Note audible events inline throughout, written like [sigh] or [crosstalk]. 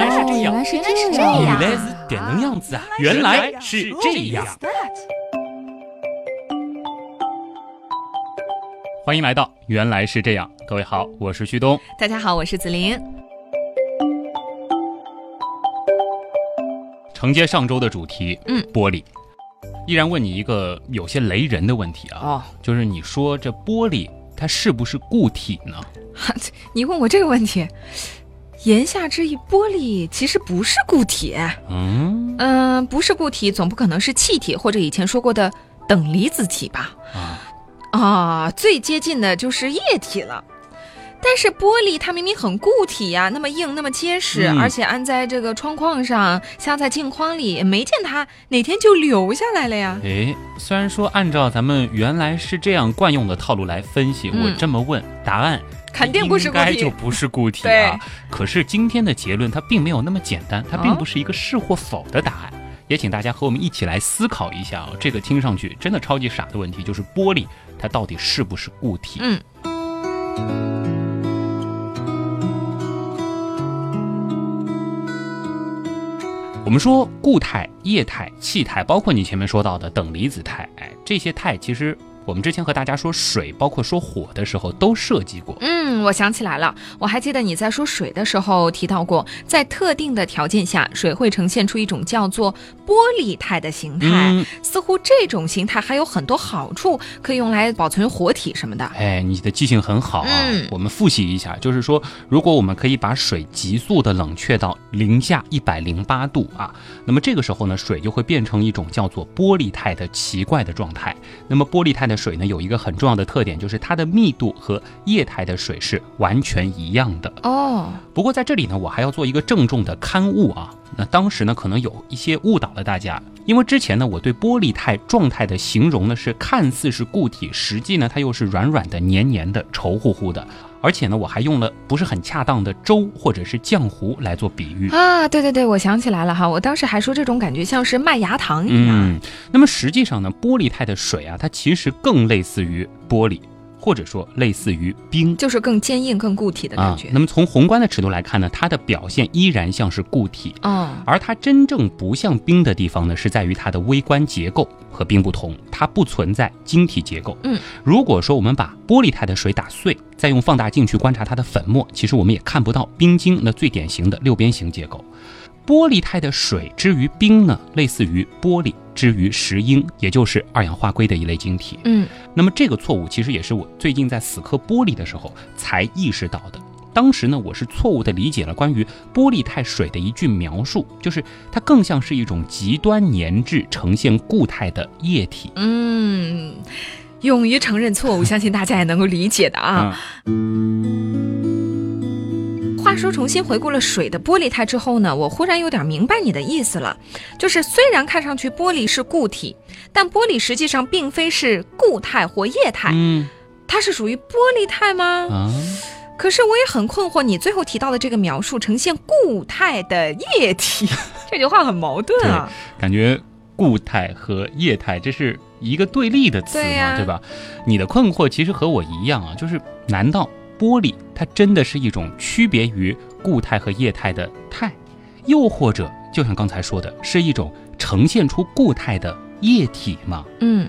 来是这样，原来是这样，原来是点能样子啊！原来是这样。欢迎来到《原来是这样》，各位好，我是旭东。大家好，我是子林。承接上周的主题，嗯，玻璃，依然问你一个有些雷人的问题啊，哦，就是你说这玻璃它是不是固体呢？[laughs] 你问我这个问题，言下之意，玻璃其实不是固体。嗯嗯、不是固体，总不可能是气体或者以前说过的等离子体吧？啊，啊，最接近的就是液体了。但是玻璃它明明很固体呀、那么硬，那么结实，嗯而且安在这个窗框上，镶在镜框里，没见它哪天就流下来了呀。诶，虽然说按照咱们原来是这样惯用的套路来分析，嗯我这么问，答案肯定不是固体应该就不是固体对啊。可是今天的结论它并没有那么简单，它并不是一个是或否的答案。也请大家和我们一起来思考一下啊，这个听上去真的超级傻的问题，就是玻璃它到底是不是固体？嗯，我们说固态、液态、气态，包括你前面说到的等离子态，哎，这些态其实我们之前和大家说水，包括说火的时候都涉及过。嗯，我想起来了，我还记得你在说水的时候提到过，在特定的条件下，水会呈现出一种叫做玻璃态的形态。嗯，似乎这种形态还有很多好处，可以用来保存活体什么的。哎，你的记性很好啊。嗯我们复习一下，就是说，如果我们可以把水急速的冷却到零下一百零八度啊，那么这个时候呢，水就会变成一种叫做玻璃态的奇怪的状态。那么玻璃态的水呢，有一个很重要的特点，就是它的密度和液态的水是完全一样的。哦，不过在这里呢，我还要做一个郑重的刊物啊。那当时呢，可能有一些误导了大家，因为之前呢，我对玻璃态状态的形容呢是看似是固体，实际呢它又是软软的、黏黏的、稠乎乎的，而且呢，我还用了不是很恰当的粥或者是浆糊来做比喻。啊，对对对，我想起来了哈，我当时还说这种感觉像是麦芽糖一样。嗯，那么实际上呢，玻璃态的水啊，它其实更类似于玻璃，或者说类似于冰。就是更坚硬、更固体的感觉。啊。那么从宏观的尺度来看呢，它的表现依然像是固体，哦，而它真正不像冰的地方呢，是在于它的微观结构和冰不同，它不存在晶体结构。嗯，如果说我们把玻璃态的水打碎，再用放大镜去观察它的粉末，其实我们也看不到冰晶那最典型的六边形结构。玻璃态的水之于冰呢，类似于玻璃之于石英，也就是二氧化硅的一类晶体。嗯，那么这个错误其实也是我最近在死磕玻璃的时候才意识到的。当时呢，我是错误地理解了关于玻璃态水的一句描述，就是它更像是一种极端粘滞、呈现固态的液体嗯，勇于承认错误，相信大家也能够理解的啊。话说，重新回顾了水的玻璃态之后呢，我忽然有点明白你的意思了。就是虽然看上去玻璃是固体，但玻璃实际上并非是固态或液态，嗯它是属于玻璃态吗？啊，可是我也很困惑，你最后提到的这个描述呈现固态的液体，[laughs] 这句话很矛盾啊。感觉固态和液态这是一个对立的词嘛，对吧？你的困惑其实和我一样啊，就是难道玻璃它真的是一种区别于固态和液态的态，又或者就像刚才说的，是一种呈现出固态的液体吗？嗯，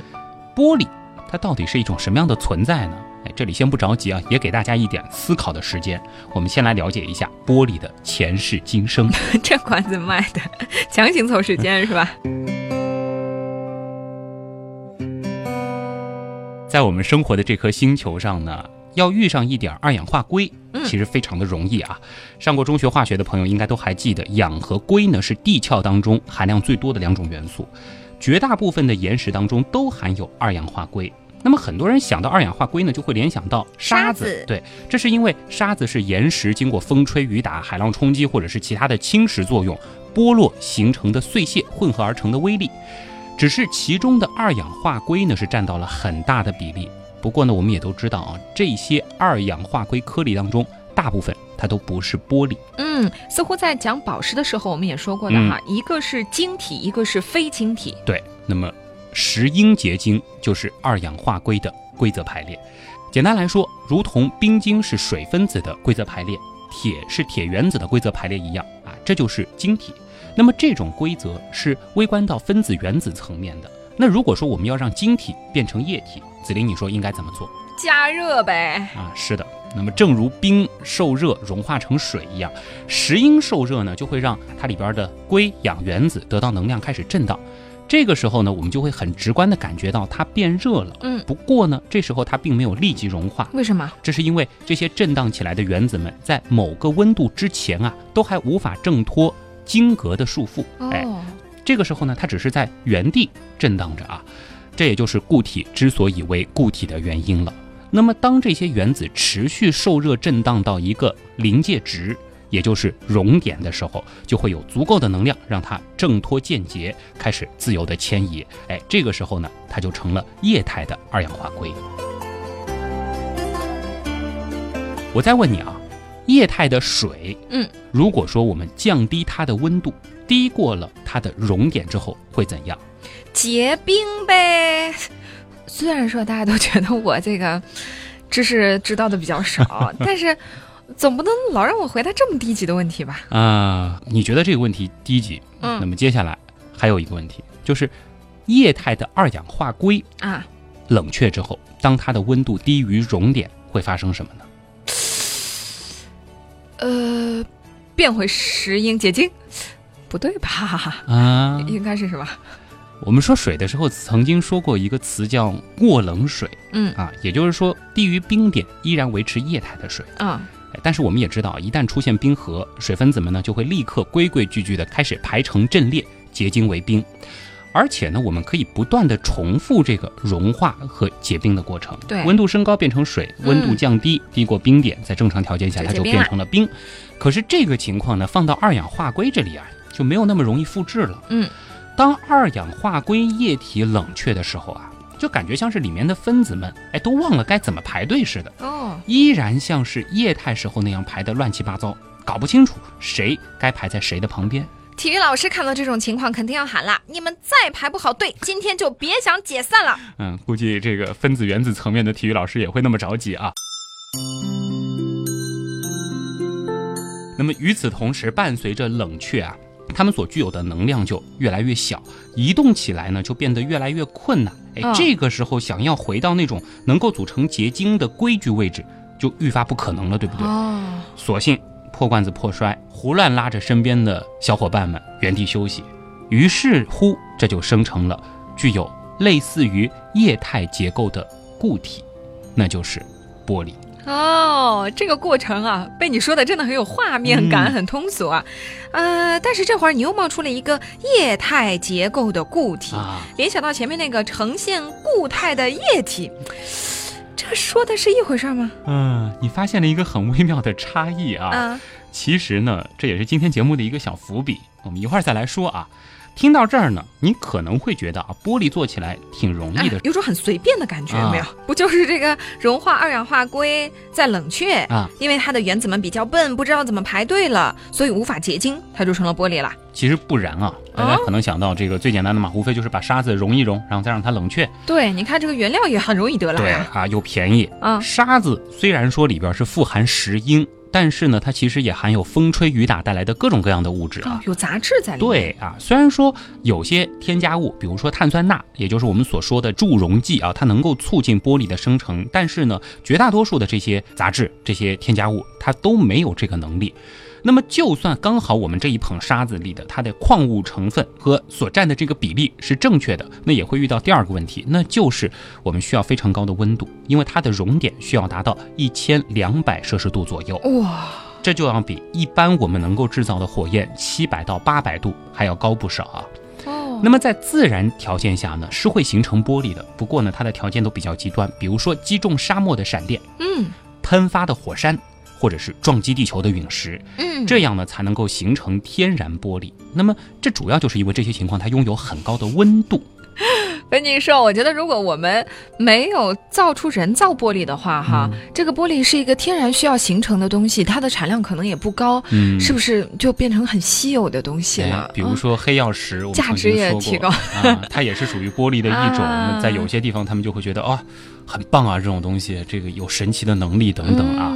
玻璃它到底是一种什么样的存在呢？哎，这里先不着急啊，也给大家一点思考的时间。我们先来了解一下玻璃的前世今生。[laughs] 这关子卖的，[laughs] 强行凑时间是吧？在我们生活的这颗星球上呢，要遇上一点二氧化硅，嗯其实非常的容易啊。上过中学化学的朋友应该都还记得，氧和硅呢是地壳当中含量最多的两种元素，绝大部分的岩石当中都含有二氧化硅。那么很多人想到二氧化硅呢，就会联想到沙子。沙子对，这是因为沙子是岩石经过风吹雨打、海浪冲击或者是其他的侵蚀作用剥落形成的碎屑混合而成的微粒。只是其中的二氧化硅呢是占到了很大的比例。不过呢，我们也都知道啊，这些二氧化硅颗粒当中，大部分它都不是玻璃。嗯，似乎在讲宝石的时候，我们也说过的哈，一个是晶体，一个是非晶体。对，那么石英结晶就是二氧化硅的规则排列。简单来说，如同冰晶是水分子的规则排列，铁是铁原子的规则排列一样啊，这就是晶体。那么这种规则是微观到分子原子层面的。那如果说我们要让晶体变成液体，子林，你说应该怎么做？加热呗。啊，是的。那么正如冰受热融化成水一样，石英受热呢，就会让它里边的硅氧原子得到能量，开始震荡。这个时候呢，我们就会很直观的感觉到它变热了。嗯，不过呢，这时候它并没有立即融化。为什么？这是因为这些震荡起来的原子们在某个温度之前啊，都还无法挣脱晶格的束缚。哎，这个时候呢，它只是在原地震荡着啊。这也就是固体之所以为固体的原因了。那么，当这些原子持续受热震荡到一个临界值，也就是熔点的时候，就会有足够的能量让它挣脱键结，开始自由的迁移。哎，这个时候呢，它就成了液态的二氧化硅。我再问你啊，液态的水，嗯，如果说我们降低它的温度，低过了它的熔点之后，会怎样？结冰呗。虽然说大家都觉得我这个知识知道的比较少，[laughs] 但是总不能老让我回答这么低级的问题吧？啊，你觉得这个问题低级？嗯，那么接下来还有一个问题，就是液态的二氧化硅啊，冷却之后，当它的温度低于熔点，会发生什么呢？呃，变回石英结晶？不对吧？啊，应该是什么？我们说水的时候，曾经说过一个词叫过冷水，嗯啊，也就是说低于冰点依然维持液态的水啊。但是我们也知道，一旦出现冰河，水分子们呢就会立刻规规矩矩的开始排成阵列，结晶为冰。而且呢，我们可以不断的重复这个融化和结冰的过程。对，温度升高变成水，温度降低低过冰点，在正常条件下它就变成了冰。可是这个情况呢，放到二氧化硅这里啊，就没有那么容易复制了。嗯。当二氧化硅液体冷却的时候啊，就感觉像是里面的分子们，哎，都忘了该怎么排队似的哦，依然像是液态时候那样排的乱七八糟，搞不清楚谁该排在谁的旁边。体育老师看到这种情况，肯定要喊了：你们再排不好队，今天就别想解散了。嗯，估计这个分子原子层面的体育老师也会那么着急啊。那么与此同时，伴随着冷却啊。它们所具有的能量就越来越小，移动起来呢就变得越来越困难。哎，这个时候想要回到那种能够组成结晶的规矩位置，就愈发不可能了，对不对？哦，索性破罐子破摔，胡乱拉着身边的小伙伴们原地休息。于是乎，这就生成了具有类似于液态结构的固体，那就是玻璃。哦，这个过程啊，被你说的真的很有画面感，很通俗啊。呃，但是这会儿你又冒出了一个液态结构的固体，联想到前面那个呈现固态的液体，这说的是一回事吗？嗯，你发现了一个很微妙的差异啊。啊，其实呢，这也是今天节目的一个小伏笔，我们一会儿再来说啊。听到这儿呢，你可能会觉得啊，玻璃做起来挺容易的，有种很随便的感觉，没有？不就是这个融化二氧化硅再冷却啊？因为它的原子们比较笨，不知道怎么排队了，所以无法结晶，它就成了玻璃了。其实不然啊，大家可能想到这个最简单的嘛，无非就是把沙子融一融，然后再让它冷却。对，你看这个原料也很容易得来，对啊，又便宜啊。沙子虽然说里边是富含石英。但是呢，它其实也含有风吹雨打带来的各种各样的物质啊，有杂质在里面。对啊，虽然说有些添加物，比如说碳酸钠，也就是我们所说的助溶剂啊，它能够促进玻璃的生成，但是呢，绝大多数的这些杂质、这些添加物，它都没有这个能力。那么，就算刚好我们这一捧沙子里的它的矿物成分和所占的这个比例是正确的，那也会遇到第二个问题，那就是我们需要非常高的温度，因为它的熔点需要达到一千两百摄氏度左右。哇，这就要比一般我们能够制造的火焰七百到八百度还要高不少啊。哦，那么在自然条件下呢，是会形成玻璃的，不过呢，它的条件都比较极端，比如说击中沙漠的闪电，嗯，喷发的火山。或者是撞击地球的陨石，嗯，这样呢才能够形成天然玻璃。那么这主要就是因为这些情况它拥有很高的温度。[laughs] 跟你说，我觉得如果我们没有造出人造玻璃的话，哈，这个玻璃是一个天然需要形成的东西，它的产量可能也不高，嗯，是不是就变成很稀有的东西了？比如说黑曜石，价值也提高啊，它也是属于玻璃的一种。那 [laughs] 在有些地方，他们就会觉得哦，很棒啊，这种东西，这个有神奇的能力等等啊。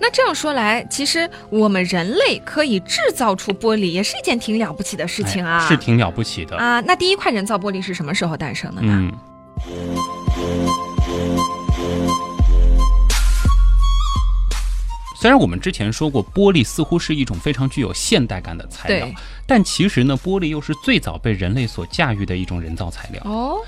嗯，那这样说来，其实我们人类可以制造出玻璃，也是一件挺了不起的事情啊。哎是挺了不起的。啊。那第一块人造玻璃是什么时候诞生的呢？嗯，虽然我们之前说过，玻璃似乎是一种非常具有现代感的材料，但其实呢，玻璃又是最早被人类所驾驭的一种人造材料。哦，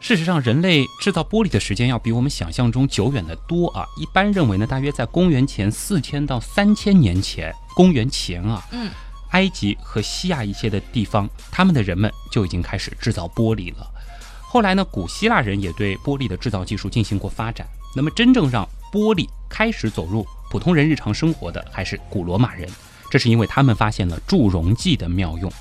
事实上，人类制造玻璃的时间要比我们想象中久远得多啊！一般认为呢，大约在公元前四千到三千年前，公元前啊，嗯，埃及和西亚一些的地方，他们的人们就已经开始制造玻璃了。后来呢，古希腊人也对玻璃的制造技术进行过发展。那么，真正让玻璃开始走入普通人日常生活的，还是古罗马人。这是因为他们发现了助溶剂的妙用。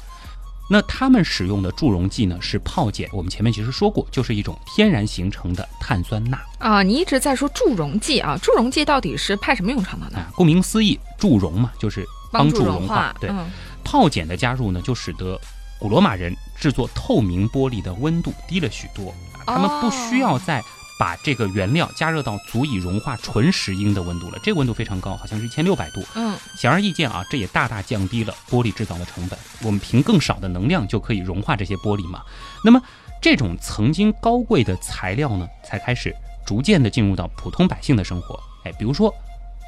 那他们使用的助溶剂呢，是泡碱。我们前面其实说过，就是一种天然形成的碳酸钠啊，你一直在说助溶剂啊，助溶剂到底是派什么用场的呢？啊。顾名思义，助溶嘛，就是帮助融化。对，嗯泡碱的加入呢，就使得古罗马人制作透明玻璃的温度低了许多，啊他们不需要再把这个原料加热到足以融化纯石英的温度了。这个温度非常高，好像是一千六百度。嗯，显而易见啊，这也大大降低了玻璃制造的成本。我们凭更少的能量就可以融化这些玻璃嘛。那么这种曾经高贵的材料呢，才开始逐渐的进入到普通百姓的生活。哎，比如说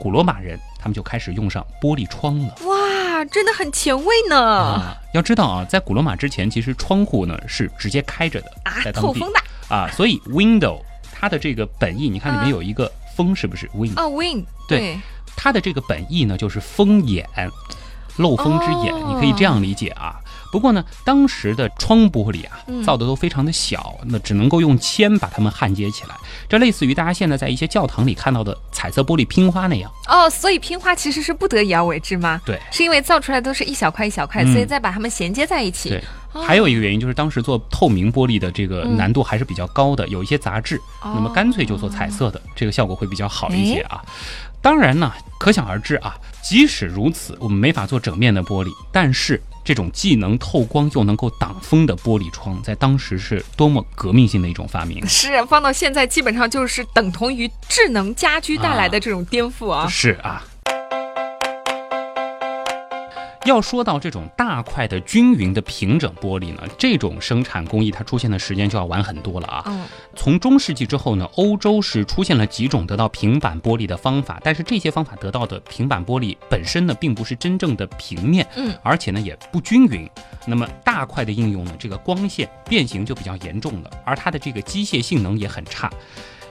古罗马人，他们就开始用上玻璃窗了。哇，真的很前卫呢啊，要知道啊，在古罗马之前，其实窗户呢是直接开着的，啊在，当地透风的啊，所以 window 它的这个本意，你看里面有一个风，是不是 wing？啊，win 对它的这个本意呢，就是风眼，漏风之眼，哦你可以这样理解啊。不过呢，当时的窗玻璃啊嗯，造的都非常的小，那只能够用铅把它们焊接起来，这类似于大家现在在一些教堂里看到的彩色玻璃拼花那样。哦，所以拼花其实是不得已而为之吗？对是因为造出来都是一小块一小块，嗯所以再把它们衔接在一起。对哦还有一个原因就是当时做透明玻璃的这个嗯难度还是比较高的，有一些杂质，哦那么干脆就做彩色的，这个效果会比较好一些啊。当然呢，可想而知啊，即使如此，我们没法做整面的玻璃，但是这种既能透光又能够挡风的玻璃窗，在当时是多么革命性的一种发明。是放到现在，基本上就是等同于智能家居带来的这种颠覆啊！是啊。要说到这种大块的均匀的平整玻璃呢，这种生产工艺它出现的时间就要晚很多了啊。嗯，从中世纪之后呢，欧洲是出现了几种得到平板玻璃的方法，但是这些方法得到的平板玻璃本身呢，并不是真正的平面，嗯，而且呢也不均匀。那么大块的应用呢，这个光线变形就比较严重了，而它的这个机械性能也很差。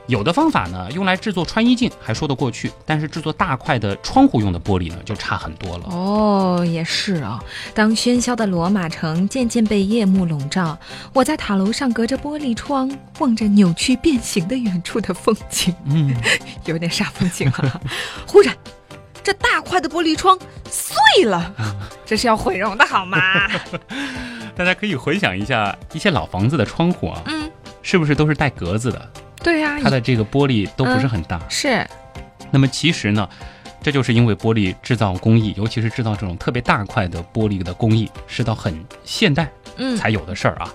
有的方法呢，用来制作穿衣镜还说得过去，但是制作大块的窗户用的玻璃呢，就差很多了。哦，也是啊。当喧嚣的罗马城渐渐被夜幕笼罩，我在塔楼上隔着玻璃窗望着扭曲变形的远处的风景，嗯，[laughs] 有点煞风景啊。[laughs] 忽然，这大块的玻璃窗碎了，[laughs] 这是要毁容的好吗？大家可以回想一下一些老房子的窗户啊，嗯，是不是都是带格子的？对呀、它的这个玻璃都不是很大。是那么其实呢，这就是因为玻璃制造工艺，尤其是制造这种特别大块的玻璃的工艺，是到很现代嗯才有的事儿啊。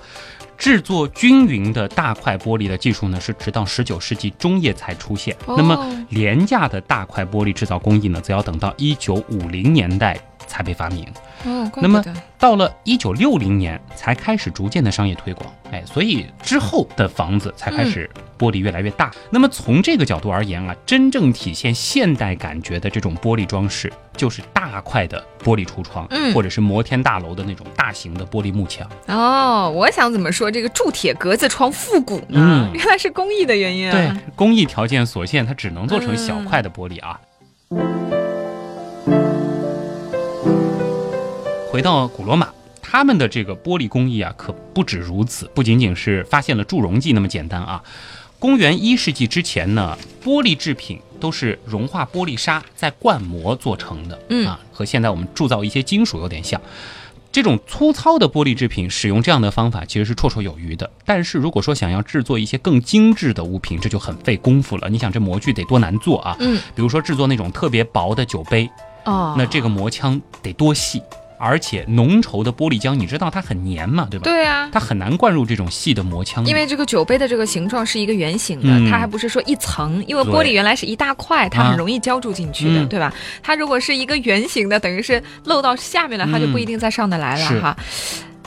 制作均匀的大块玻璃的技术呢，是直到十九世纪中叶才出现。哦那么廉价的大块玻璃制造工艺呢，则要等到一九五零年代才被发明。哦，怪那么到了一九六零年才开始逐渐的商业推广，哎，所以之后的房子才开始玻璃越来越大。那么从这个角度而言啊，真正体现现代感觉的这种玻璃装饰，就是大块的玻璃橱窗，嗯或者是摩天大楼的那种大型的玻璃幕墙。哦，我想怎么说这个铸铁格子窗复古呢？嗯原来是工艺的原因啊。对，工艺条件所限，它只能做成小块的玻璃啊。回到古罗马，他们的这个玻璃工艺啊，可不止如此，不仅仅是发现了助溶剂那么简单啊。公元一世纪之前呢，玻璃制品都是融化玻璃沙再灌模做成的，嗯啊，和现在我们铸造一些金属有点像。这种粗糙的玻璃制品，使用这样的方法其实是绰绰有余的。但是如果说想要制作一些更精致的物品，这就很费功夫了。你想这模具得多难做啊？嗯，比如说制作那种特别薄的酒杯，哦，那这个磨枪得多细，而且浓稠的玻璃浆，你知道它很粘嘛，对吧？对啊，它很难灌入这种细的磨腔。因为这个酒杯的这个形状是一个圆形的，嗯它还不是说一层，因为玻璃原来是一大块，它啊很容易浇筑进去的，嗯对吧？它如果是一个圆形的，等于是漏到下面了，它就不一定再上得来了、嗯哈。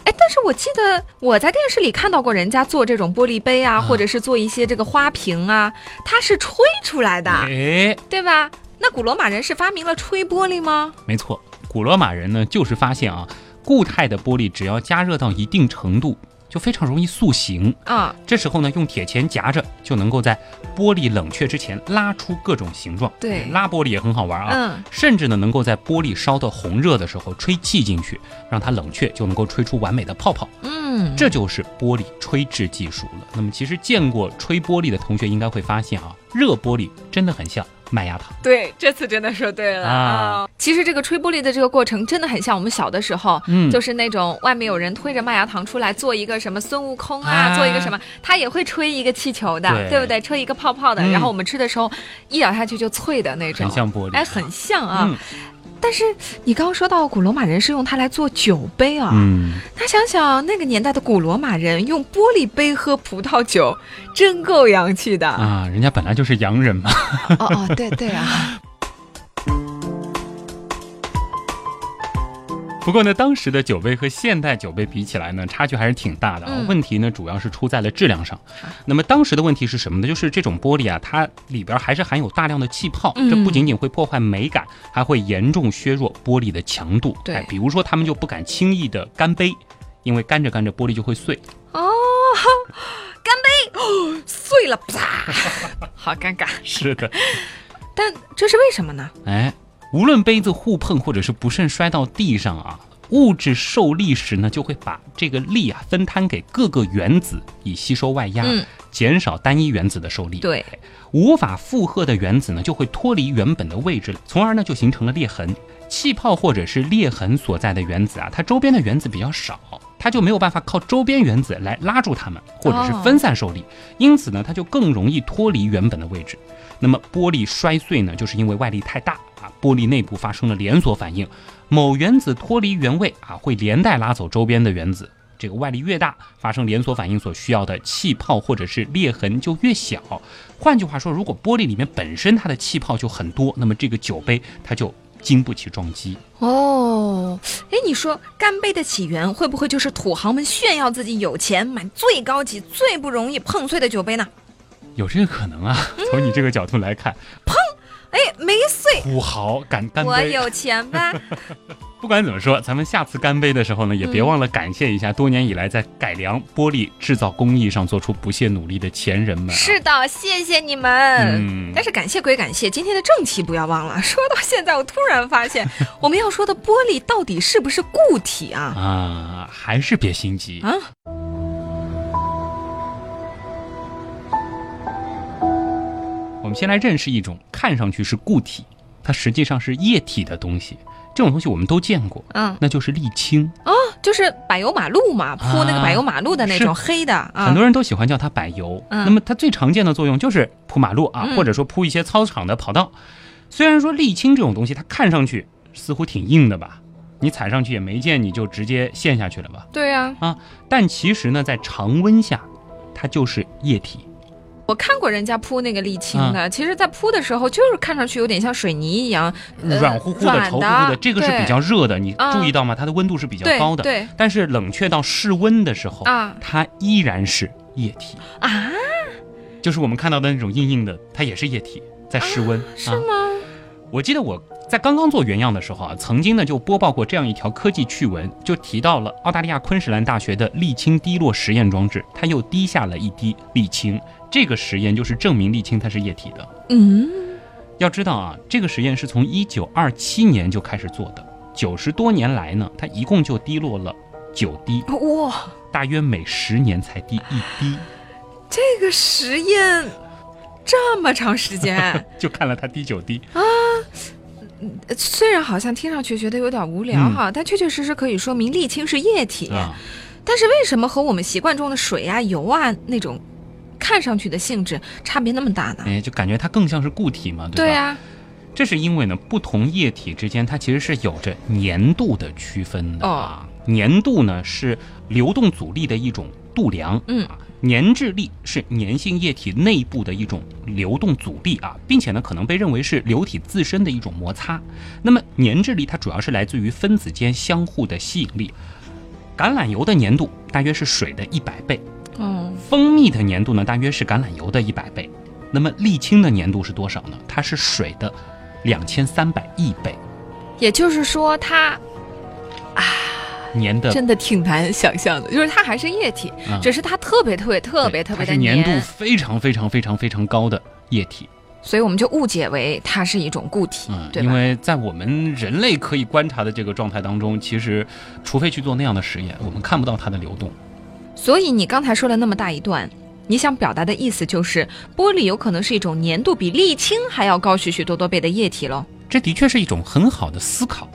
哎，但是我记得我在电视里看到过人家做这种玻璃杯啊，啊或者是做一些这个花瓶啊，它是吹出来的，哎，对吧？那古罗马人是发明了吹玻璃吗？没错，古罗马人呢就是发现啊，固态的玻璃只要加热到一定程度，就非常容易塑形。啊，这时候呢，用铁钳夹着，就能够在玻璃冷却之前拉出各种形状。对拉玻璃也很好玩啊。嗯，甚至呢，能够在玻璃烧得红热的时候吹气进去，让它冷却，就能够吹出完美的泡泡。嗯，这就是玻璃吹制技术了。那么，其实见过吹玻璃的同学应该会发现啊，热玻璃真的很像麦芽糖。对，这次真的说对了。啊。其实这个吹玻璃的这个过程真的很像我们小的时候，嗯。就是那种外面有人推着麦芽糖出来做一个什么孙悟空啊，啊。做一个什么，他也会吹一个气球的，对不对？吹一个泡泡的，嗯。然后我们吃的时候一咬下去就脆的那种，很像玻璃。哎，很像啊。嗯但是你刚刚说到古罗马人是用它来做酒杯啊，嗯，那想想那个年代的古罗马人用玻璃杯喝葡萄酒，真够洋气的。啊，人家本来就是洋人嘛。哦哦，对对啊，[laughs] 不过呢，当时的酒杯和现代酒杯比起来呢，差距还是挺大的啊。嗯问题呢，主要是出在了质量上。那么当时的问题是什么呢？就是这种玻璃啊，它里边还是含有大量的气泡，嗯这不仅仅会破坏美感，还会严重削弱玻璃的强度。对哎比如说他们就不敢轻易的干杯，因为干着干着玻璃就会碎。哦，干杯！哦，碎了，啪！[laughs] 好尴尬。是的，但这是为什么呢？哎，无论杯子互碰或者是不慎摔到地上啊，物质受力时呢，就会把这个力啊分摊给各个原子，以吸收外压，嗯减少单一原子的受力。对，无法负荷的原子呢，就会脱离原本的位置了，从而呢就形成了裂痕。气泡或者是裂痕所在的原子啊，它周边的原子比较少，它就没有办法靠周边原子来拉住它们，或者是分散受力，因此呢，它就更容易脱离原本的位置。那么玻璃摔碎呢，就是因为外力太大啊，玻璃内部发生了连锁反应，某原子脱离原位啊，会连带拉走周边的原子。这个外力越大，发生连锁反应所需要的气泡或者是裂痕就越小。换句话说，如果玻璃里面本身它的气泡就很多，那么这个酒杯它就经不起撞击。哦，哎，你说干杯的起源会不会就是土豪们炫耀自己有钱，买最高级、最不容易碰碎的酒杯呢？有这个可能啊？从你这个角度来看，哎，没碎，土豪敢干杯。我有钱吧？[laughs] 不管怎么说，咱们下次干杯的时候呢，也别忘了感谢一下多年以来在改良玻璃制造工艺上做出不懈努力的前人们、啊。是的，谢谢你们。嗯但是感谢归感谢，今天的正题不要忘了。[laughs] 说到现在，我突然发现，[laughs] 我们要说的玻璃到底是不是固体啊？啊，还是别心急啊。我们先来认识一种看上去是固体，它实际上是液体的东西。这种东西我们都见过，嗯，那就是沥青。哦就是柏油马路嘛，铺那个柏油马路的那种黑的啊。很多人都喜欢叫它柏油。嗯那么它最常见的作用就是铺马路啊，嗯或者说铺一些操场的跑道。虽然说沥青这种东西它看上去似乎挺硬的吧，你踩上去也没见你就直接陷下去了吧？对呀、啊但其实呢，在常温下，它就是液体。我看过人家铺那个沥青嗯的，其实，在铺的时候就是看上去有点像水泥一样，呃软乎乎的、稠乎乎的，这个是比较热的，你啊注意到吗？它的温度是比较高的。对但是冷却到室温的时候，啊它依然是液体，啊，就是我们看到的那种硬硬的，它也是液体，在室温。是吗？我记得我在刚刚做原样的时候啊，曾经呢就播报过这样一条科技趣闻，就提到了澳大利亚昆士兰大学的沥青滴落实验装置，它又滴下了一滴沥青。这个实验就是证明沥青它是液体的。嗯，要知道啊，这个实验是从一九二七年就开始做的，九十多年来呢，它一共就滴落了九滴，哇，大约每十年才滴一滴，这个实验这么长时间，[laughs] 就看了他滴酒滴。啊虽然好像听上去觉得有点无聊哈，但确确实实可以说明沥青是液体。但是为什么和我们习惯中的水啊、油啊那种看上去的性质差别那么大呢？哎，就感觉它更像是固体嘛，对吧？对啊，这是因为呢，不同液体之间它其实是有着粘度的区分的啊。粘度呢是流动阻力的一种度量，嗯，粘滞力是粘性液体内部的一种流动阻力啊，并且呢可能被认为是流体自身的一种摩擦。那么粘滞力它主要是来自于分子间相互的吸引力。橄榄油的粘度大约是水的一百倍，嗯，蜂蜜的粘度呢大约是橄榄油的一百倍。那么沥青的粘度是多少呢？它是水的。两千三百亿倍，也就是说，它啊，粘的真的挺难想象的。就是它还是液体，只是它特别特别特别特别的粘度非常非常非常非常高的液体，所以我们就误解为它是一种固体，对因为在我们人类可以观察的这个状态当中，其实除非去做那样的实验，我们看不到它的流动。所以你刚才说了那么大一段。你想表达的意思就是，玻璃有可能是一种粘度比沥青还要高许许多多倍的液体喽？这的确是一种很好的思考，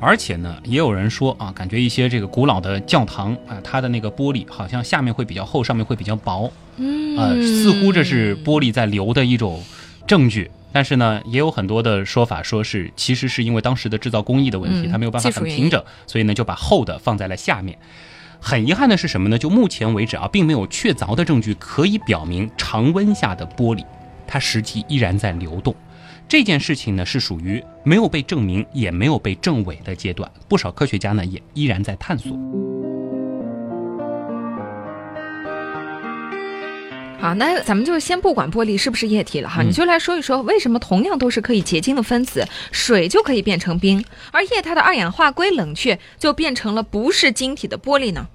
而且呢，也有人说啊，感觉一些这个古老的教堂啊，它的那个玻璃好像下面会比较厚，上面会比较薄，嗯，呃，似乎这是玻璃在流的一种证据。但是呢，也有很多的说法，说是其实是因为当时的制造工艺的问题，它没有办法很平整，所以呢就把厚的放在了下面。很遗憾的是什么呢？就目前为止啊，并没有确凿的证据可以表明常温下的玻璃，它实际依然在流动。这件事情呢，是属于没有被证明也没有被证伪的阶段。不少科学家呢，也依然在探索。好，那咱们就先不管玻璃是不是液体了哈，你就来说一说，为什么同样都是可以结晶的分子，水就可以变成冰，而液态的二氧化硅冷却就变成了不是晶体的玻璃呢？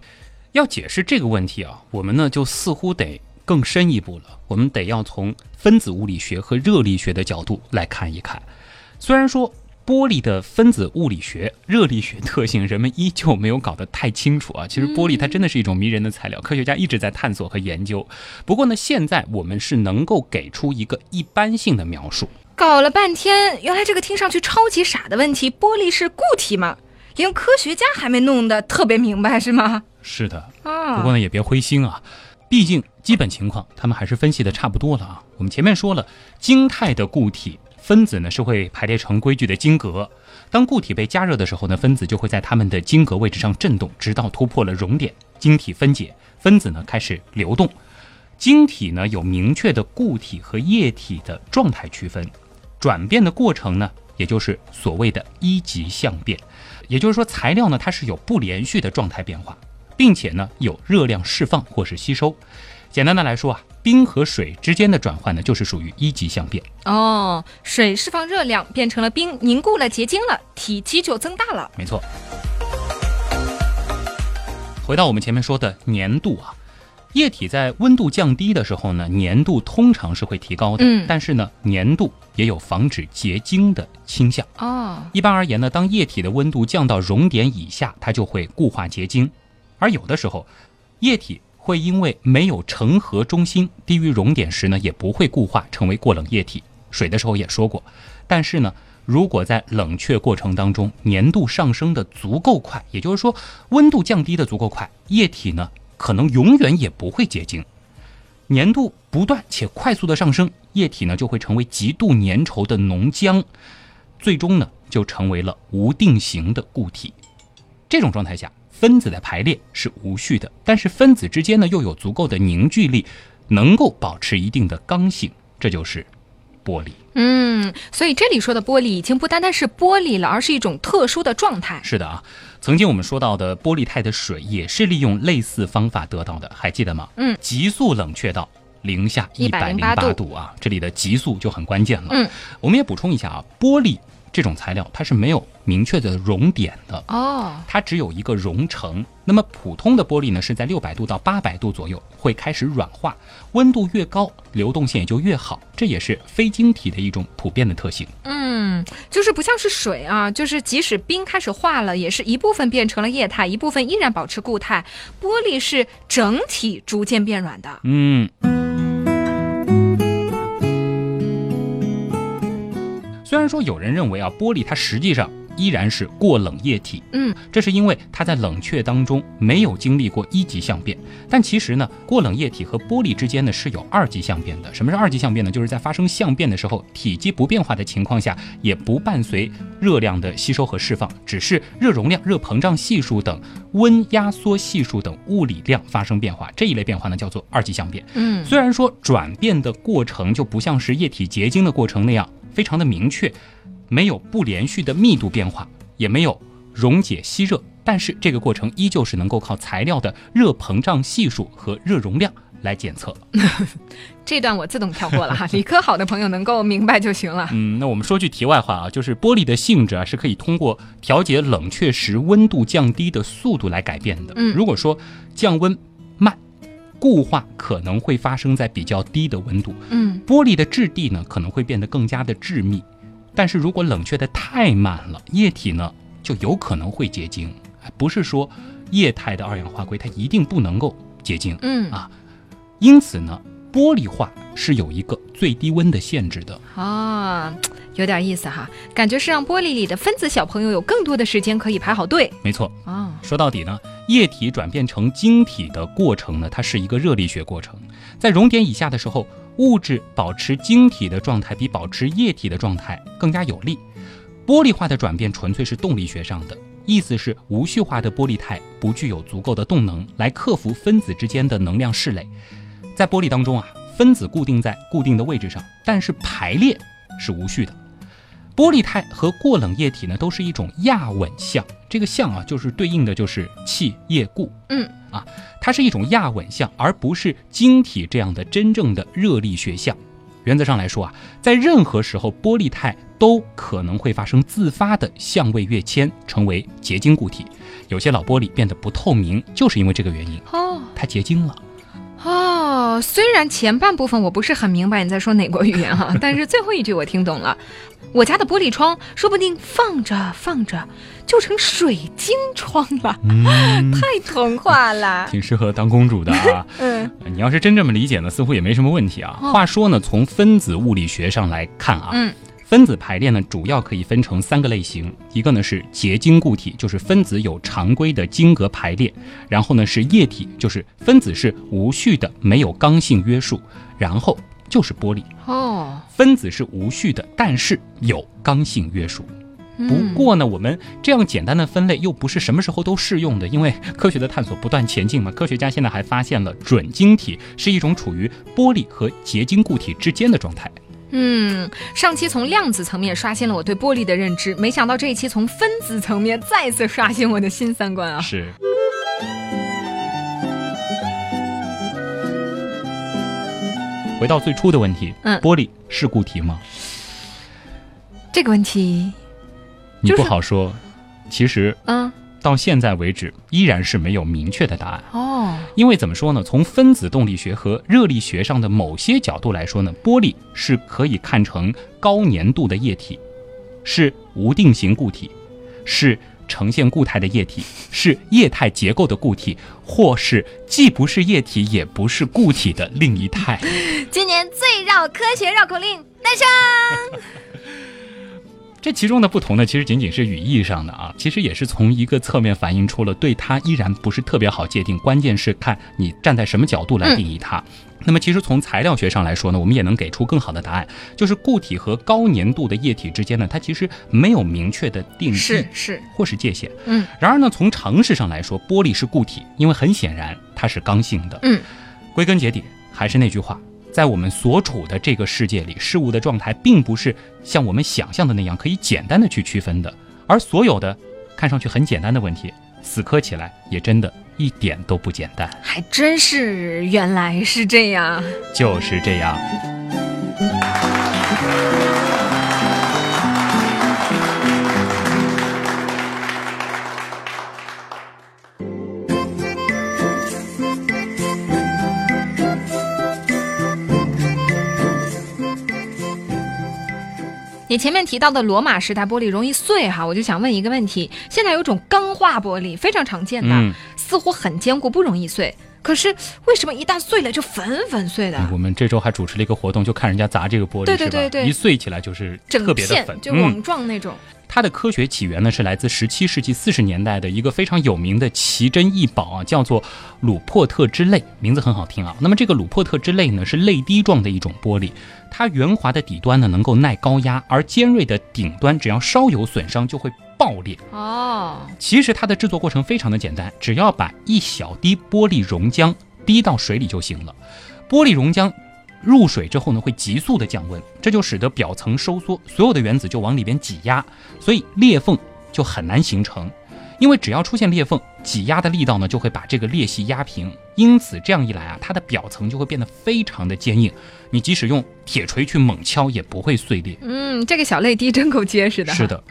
要解释这个问题啊，我们呢就似乎得更深一步了，我们得要从分子物理学和热力学的角度来看一看，虽然说。玻璃的分子物理学、热力学特性，人们依旧没有搞得太清楚啊。[laughs] 其实玻璃它真的是一种迷人的材料，科学家一直在探索和研究。不过呢，现在我们是能够给出一个一般性的描述。搞了半天，原来这个听上去超级傻的问题，玻璃是固体吗？连科学家还没弄得特别明白，是吗？是的。啊。不过呢，也别灰心啊，毕竟基本情况他们还是分析的差不多了啊。我们前面说了，晶态的固体。分子呢是会排列成规矩的晶格，当固体被加热的时候呢，分子就会在它们的晶格位置上振动，直到突破了熔点，晶体分解，分子呢开始流动。晶体呢有明确的固体和液体的状态区分，转变的过程呢，也就是所谓的一级相变，也就是说材料呢它是有不连续的状态变化，并且呢有热量释放或是吸收。简单的来说啊，冰和水之间的转换呢，就是属于一级相变。哦，水释放热量变成了冰，凝固了结晶了，体积就增大了。没错。回到我们前面说的粘度啊，液体在温度降低的时候呢，粘度通常是会提高的。嗯。但是呢，粘度也有防止结晶的倾向。哦。一般而言呢，当液体的温度降到熔点以下，它就会固化结晶。而有的时候，液体。会因为没有成核中心，低于熔点时呢，也不会固化成为过冷液体。水的时候也说过，但是呢，如果在冷却过程当中粘度上升的足够快，也就是说温度降低的足够快，液体呢可能永远也不会结晶。粘度不断且快速的上升，液体呢就会成为极度粘稠的浓浆，最终呢就成为了无定型的固体。这种状态下。分子的排列是无序的，但是分子之间呢又有足够的凝聚力，能够保持一定的刚性，这就是玻璃。嗯，所以这里说的玻璃已经不单单是玻璃了，而是一种特殊的状态。是的啊，曾经我们说到的玻璃态的水也是利用类似方法得到的，还记得吗？嗯，急速冷却到零下一百零八度啊，这里的急速就很关键了。嗯，我们也补充一下啊，玻璃。这种材料它是没有明确的熔点的哦，它只有一个熔成。那么普通的玻璃呢，是在六百度到八百度左右会开始软化，温度越高，流动性也就越好。这也是非晶体的一种普遍的特性。嗯，就是不像是水啊，就是即使冰开始化了，也是一部分变成了液态，一部分依然保持固态。玻璃是整体逐渐变软的。嗯。然说有人认为啊，玻璃它实际上依然是过冷液体。嗯，这是因为它在冷却当中没有经历过一级相变。但其实呢，过冷液体和玻璃之间呢是有二级相变的。什么是二级相变呢？就是在发生相变的时候，体积不变化的情况下，也不伴随热量的吸收和释放，只是热容量、热膨胀系数等温压缩系数等物理量发生变化。这一类变化呢叫做二级相变。嗯，虽然说转变的过程就不像是液体结晶的过程那样非常的明确，没有不连续的密度变化，也没有溶解吸热，但是这个过程依旧是能够靠材料的热膨胀系数和热容量来检测。[laughs] 这段我自动跳过了哈，理科好的朋友能够明白就行了。嗯，那我们说句题外话啊，就是玻璃的性质啊是可以通过调节冷却时温度降低的速度来改变的。嗯如果说降温慢，固化可能会发生在比较低的温度，嗯。玻璃的质地呢可能会变得更加的致密，但是如果冷却的太慢了，液体呢就有可能会结晶。哎不是说液态的二氧化硅它一定不能够结晶，嗯。啊。因此呢，玻璃化是有一个最低温的限制的。啊，有点意思哈，感觉是让玻璃里的分子小朋友有更多的时间可以排好队没错，啊。说到底呢，液体转变成晶体的过程呢，它是一个热力学过程。在熔点以下的时候，物质保持晶体的状态比保持液体的状态更加有利。玻璃化的转变纯粹是动力学上的，意思是无序化的玻璃态不具有足够的动能来克服分子之间的能量势垒。在玻璃当中啊，分子固定在固定的位置上，但是排列是无序的。玻璃态和过冷液体呢，都是一种亚稳相。这个相啊，就是对应的就是气液固。嗯啊，它是一种亚稳相，而不是晶体这样的真正的热力学相。原则上来说啊，在任何时候，玻璃态都可能会发生自发的相位跃迁，成为结晶固体。有些老玻璃变得不透明，就是因为这个原因，哦它结晶了。哦，虽然前半部分我不是很明白你在说哪国语言哈，[laughs] 但是最后一句我听懂了。我家的玻璃窗说不定放着放着就成水晶窗了，嗯，太童话了。挺适合当公主的啊。嗯你要是真这么理解呢，似乎也没什么问题啊。哦话说呢，从分子物理学上来看啊，嗯分子排列呢主要可以分成三个类型，一个呢是结晶固体，就是分子有常规的晶格排列；然后呢是液体，就是分子是无序的，没有刚性约束；然后就是玻璃，哦，分子是无序的，但是有刚性约束。嗯不过呢，我们这样简单的分类又不是什么时候都适用的，因为科学的探索不断前进嘛。科学家现在还发现了准晶体是一种处于玻璃和结晶固体之间的状态。嗯，上期从量子层面刷新了我对玻璃的认知，没想到这一期从分子层面再次刷新我的新三观啊！是。回到最初的问题，嗯玻璃是固体吗？这个问题，你就是不好说。其实嗯，到现在为止，依然是没有明确的答案。哦，因为怎么说呢？从分子动力学和热力学上的某些角度来说呢，玻璃是可以看成高粘度的液体，是无定型固体，是呈现固态的液体，是液态结构的固体，或是既不是液体也不是固体的另一态。今年最绕科学绕口令诞生。[laughs] 这其中的不同呢，其实仅仅是语义上的啊，其实也是从一个侧面反映出了对它依然不是特别好界定，关键是看你站在什么角度来定义它。那么，其实从材料学上来说呢，我们也能给出更好的答案，就是固体和高粘度的液体之间呢，它其实没有明确的定义是是，或是界限。嗯，然而呢，从常识上来说，玻璃是固体，因为很显然它是刚性的。嗯，归根结底还是那句话，在我们所处的这个世界里，事物的状态并不是像我们想象的那样可以简单的去区分的，而所有的看上去很简单的问题，死磕起来也真的一点都不简单，还真是，原来是这样。就是这样。你前面提到的罗马时代玻璃容易碎哈，我就想问一个问题：现在有种钢化玻璃非常常见的，嗯，似乎很坚固，不容易碎。可是为什么一旦碎了就粉粉碎的？我们这周还主持了一个活动，就看人家砸这个玻璃，对对对对一碎起来就是特别的粉，就嗯网状那种。它的科学起源呢是来自十七世纪四十年代的一个非常有名的奇珍异宝啊，叫做鲁珀特之泪，名字很好听啊。那么这个鲁珀特之泪呢是泪滴状的一种玻璃，它圆滑的底端呢能够耐高压，而尖锐的顶端只要稍有损伤就会爆裂。哦，其实它的制作过程非常的简单，只要把一小滴玻璃溶浆滴到水里就行了。玻璃溶浆。入水之后呢，会急速的降温，这就使得表层收缩，所有的原子就往里边挤压，所以裂缝就很难形成。因为只要出现裂缝，挤压的力道呢就会把这个裂隙压平，因此这样一来啊，它的表层就会变得非常的坚硬，你即使用铁锤去猛敲也不会碎裂。嗯，这个小泪滴真够结实的。是的，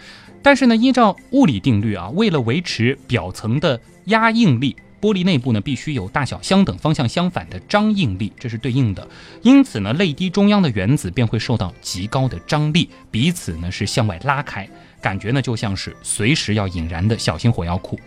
但是呢，依照物理定律啊，为了维持表层的压应力。玻璃内部呢，必须有大小相等、方向相反的张应力，这是对应的。因此呢，泪滴中央的原子便会受到极高的张力，彼此呢是向外拉开，感觉呢就像是随时要引燃的小型火药库。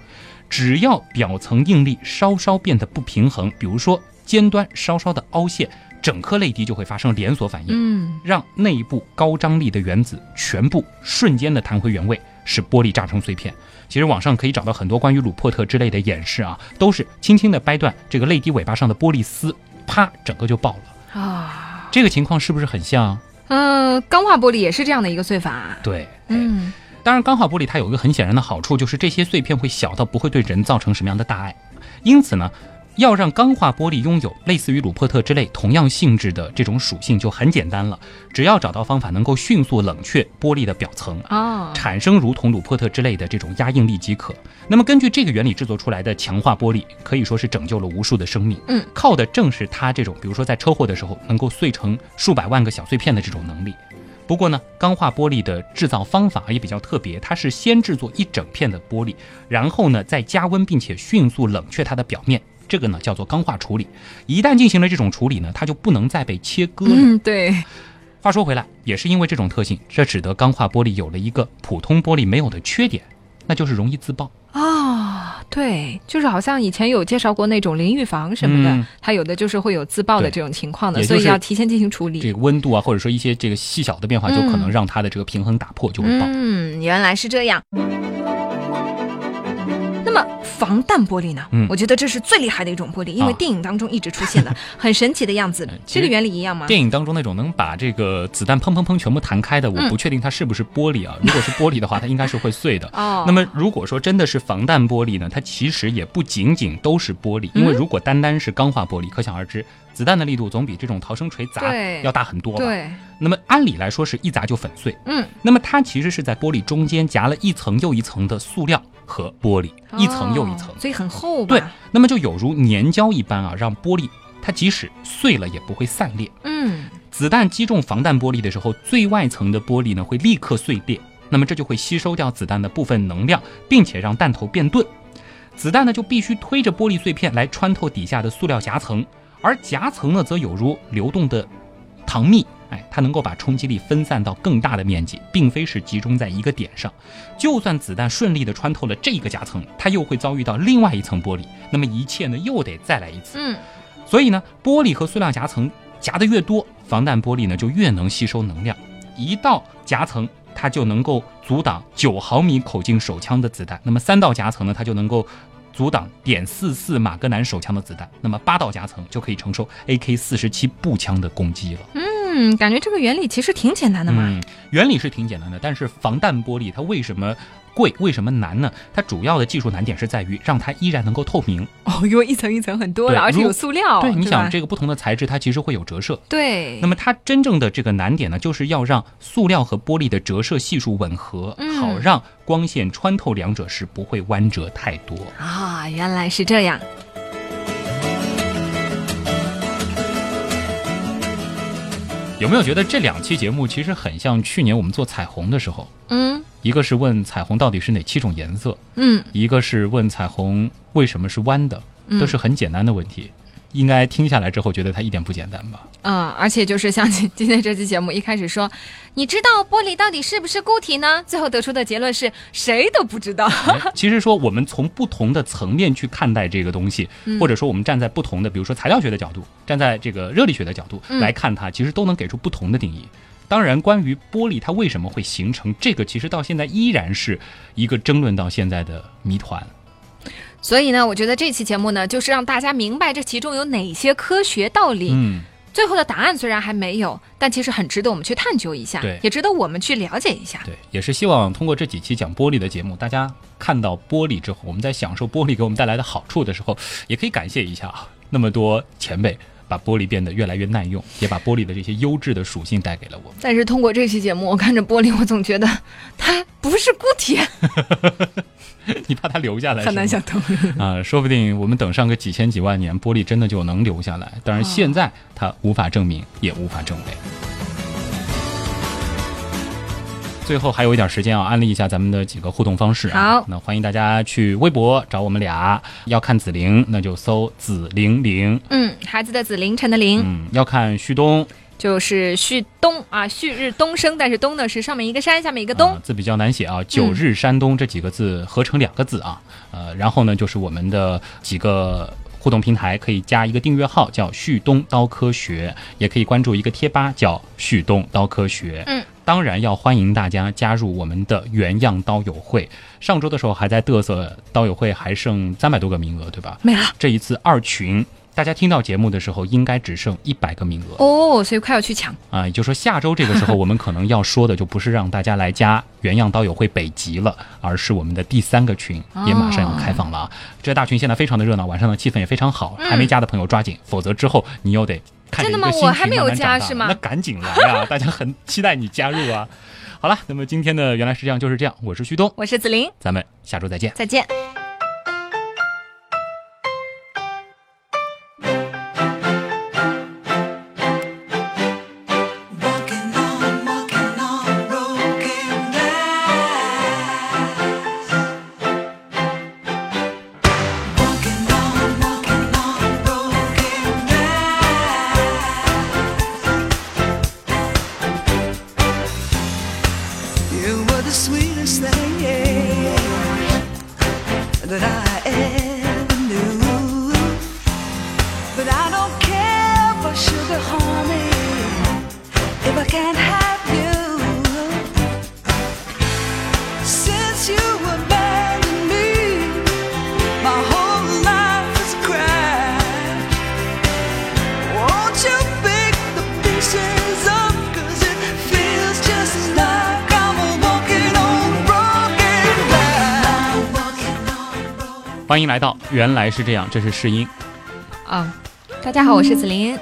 只要表层应力稍稍变得不平衡，比如说尖端稍稍的凹陷，整颗泪滴就会发生连锁反应，嗯，让内部高张力的原子全部瞬间的弹回原位，使玻璃炸成碎片。其实网上可以找到很多关于鲁珀特之类的演示啊，都是轻轻的掰断这个泪滴尾巴上的玻璃丝，啪，整个就爆了啊。这个情况是不是很像？嗯，钢化玻璃也是这样的一个碎法。对，嗯，当然钢化玻璃它有一个很显然的好处，就是这些碎片会小到不会对人造成什么样的大碍，因此呢。要让钢化玻璃拥有类似于鲁珀特之类同样性质的这种属性就很简单了，只要找到方法能够迅速冷却玻璃的表层啊，产生如同鲁珀特之类的这种压应力即可。那么根据这个原理制作出来的强化玻璃可以说是拯救了无数的生命。嗯，靠的正是它这种，比如说在车祸的时候能够碎成数百万个小碎片的这种能力。不过呢，钢化玻璃的制造方法也比较特别，它是先制作一整片的玻璃，然后呢再加温并且迅速冷却它的表面。这个呢叫做钢化处理，一旦进行了这种处理呢，它就不能再被切割了。嗯，对。话说回来，也是因为这种特性，这使得钢化玻璃有了一个普通玻璃没有的缺点，那就是容易自爆。啊，对，就是好像以前有介绍过那种淋浴房什么的，它有的就是会有自爆的这种情况的，所以要提前进行处理。这个温度啊，或者说一些这个细小的变化，就可能让它的这个平衡打破，就会爆。嗯，原来是这样。防弹玻璃呢？嗯，我觉得这是最厉害的一种玻璃，因为电影当中一直出现的，[laughs] 很神奇的样子。这个原理一样吗？电影当中那种能把这个子弹砰砰砰全部弹开的，我不确定它是不是玻璃啊。[laughs] 如果是玻璃的话，它应该是会碎的。哦。那么如果说真的是防弹玻璃呢？它其实也不仅仅都是玻璃，因为如果单单是钢化玻璃，可想而知，子弹的力度总比这种逃生锤砸要大很多吧？对。那么按理来说是一砸就粉碎。嗯。那么它其实是在玻璃中间夹了一层又一层的塑料。和玻璃一层又一层，所以很厚。对，那么就有如粘胶一般啊，让玻璃它即使碎了也不会散裂。嗯，子弹击中防弹玻璃的时候，最外层的玻璃呢会立刻碎裂，那么这就会吸收掉子弹的部分能量，并且让弹头变钝。子弹呢就必须推着玻璃碎片来穿透底下的塑料夹层，而夹层呢则有如流动的糖蜜。哎，它能够把冲击力分散到更大的面积，并非是集中在一个点上。就算子弹顺利的穿透了这个夹层，它又会遭遇到另外一层玻璃，那么一切呢又得再来一次。嗯，所以呢，玻璃和塑料夹层夹的越多，防弹玻璃呢就越能吸收能量。一道夹层它就能够阻挡九毫米口径手枪的子弹，那么三道夹层呢，它就能够阻挡点四四马格南手枪的子弹，那么八道夹层就可以承受 AK 四十七步枪的攻击了。嗯，感觉这个原理其实挺简单的嘛。嗯，原理是挺简单的，但是防弹玻璃它为什么贵？为什么难呢？它主要的技术难点是在于让它依然能够透明。哦，因为一层一层很多了，而且有塑料。对，你想这个不同的材质，它其实会有折射。对。那么它真正的这个难点呢，就是要让塑料和玻璃的折射系数吻合，好让光线穿透两者时不会弯折太多。啊，原来是这样。有没有觉得这两期节目其实很像去年我们做彩虹的时候？嗯，一个是问彩虹到底是哪七种颜色，嗯，一个是问彩虹为什么是弯的，都是很简单的问题。应该听下来之后觉得它一点不简单吧？嗯，而且就是像今 [laughs] 今天这期节目一开始说，你知道玻璃到底是不是固体呢？最后得出的结论是谁都不知道。其实说我们从不同的层面去看待这个东西，或者说我们站在不同的，比如说材料学的角度，站在这个热力学的角度来看它，其实都能给出不同的定义。当然，关于玻璃它为什么会形成，这个其实到现在依然是一个争论到现在的谜团。所以呢，我觉得这期节目呢，就是让大家明白这其中有哪些科学道理。嗯，最后的答案虽然还没有，但其实很值得我们去探究一下，对也值得我们去了解一下。对，也是希望通过这几期讲玻璃的节目，大家看到玻璃之后，我们在享受玻璃给我们带来的好处的时候，也可以感谢一下啊，那么多前辈把玻璃变得越来越耐用，也把玻璃的这些优质的属性带给了我们。但是通过这期节目，我看着玻璃，我总觉得它不是固体，[laughs] 你怕它留下来，很难想。通。啊，说不定我们等上个几千几万年，玻璃真的就能留下来。当然，哦现在它无法证明，也无法证伪。最后还有一点时间啊，安利一下咱们的几个互动方式啊。好那欢迎大家去微博找我们俩。要看紫菱，那就搜紫菱菱。嗯，孩子的紫，凌晨的凌，嗯，要看旭东，就是旭东啊，旭日东升，但是东呢是上面一个山，下面一个东。啊字比较难写啊，九日山东这几个字合成两个字啊。呃，然后呢，就是我们的几个。互动平台可以加一个订阅号，叫“旭东刀科学”，也可以关注一个贴吧，叫“旭东刀科学”。嗯，当然要欢迎大家加入我们的原样刀友会。上周的时候还在嘚瑟，刀友会还剩三百多个名额，对吧？没了这一次二群，大家听到节目的时候应该只剩一百个名额。哦，所以快要去抢。啊，也就是说下周这个时候，我们可能要说的就不是让大家来加原样刀友会北极了，而是我们的第三个群也马上要开放了啊！这大群现在非常的热闹，晚上的气氛也非常好，还没加的朋友抓紧，否则之后你又得真的吗我还没有加是吗那赶紧来啊！大家很 [laughs] 期待你加入啊！好了，那么今天的原来是这样，就是这样，我是旭东，我是子林，咱们下周再见。再见。欢迎来到原来是这样，这是试音。啊，大家好，我是紫琳。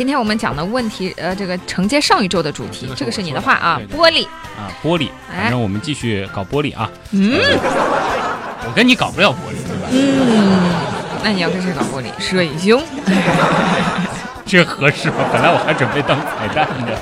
今天我们讲的问题，呃，这个承接上一周的主题这个，是你的的话啊，玻璃。啊，玻璃，哎反正我们继续搞玻璃啊。嗯，我跟你搞不了玻璃，对吧？嗯那你要跟谁搞玻璃？水兄。[laughs] 这合适吗？本来我还准备当彩蛋的。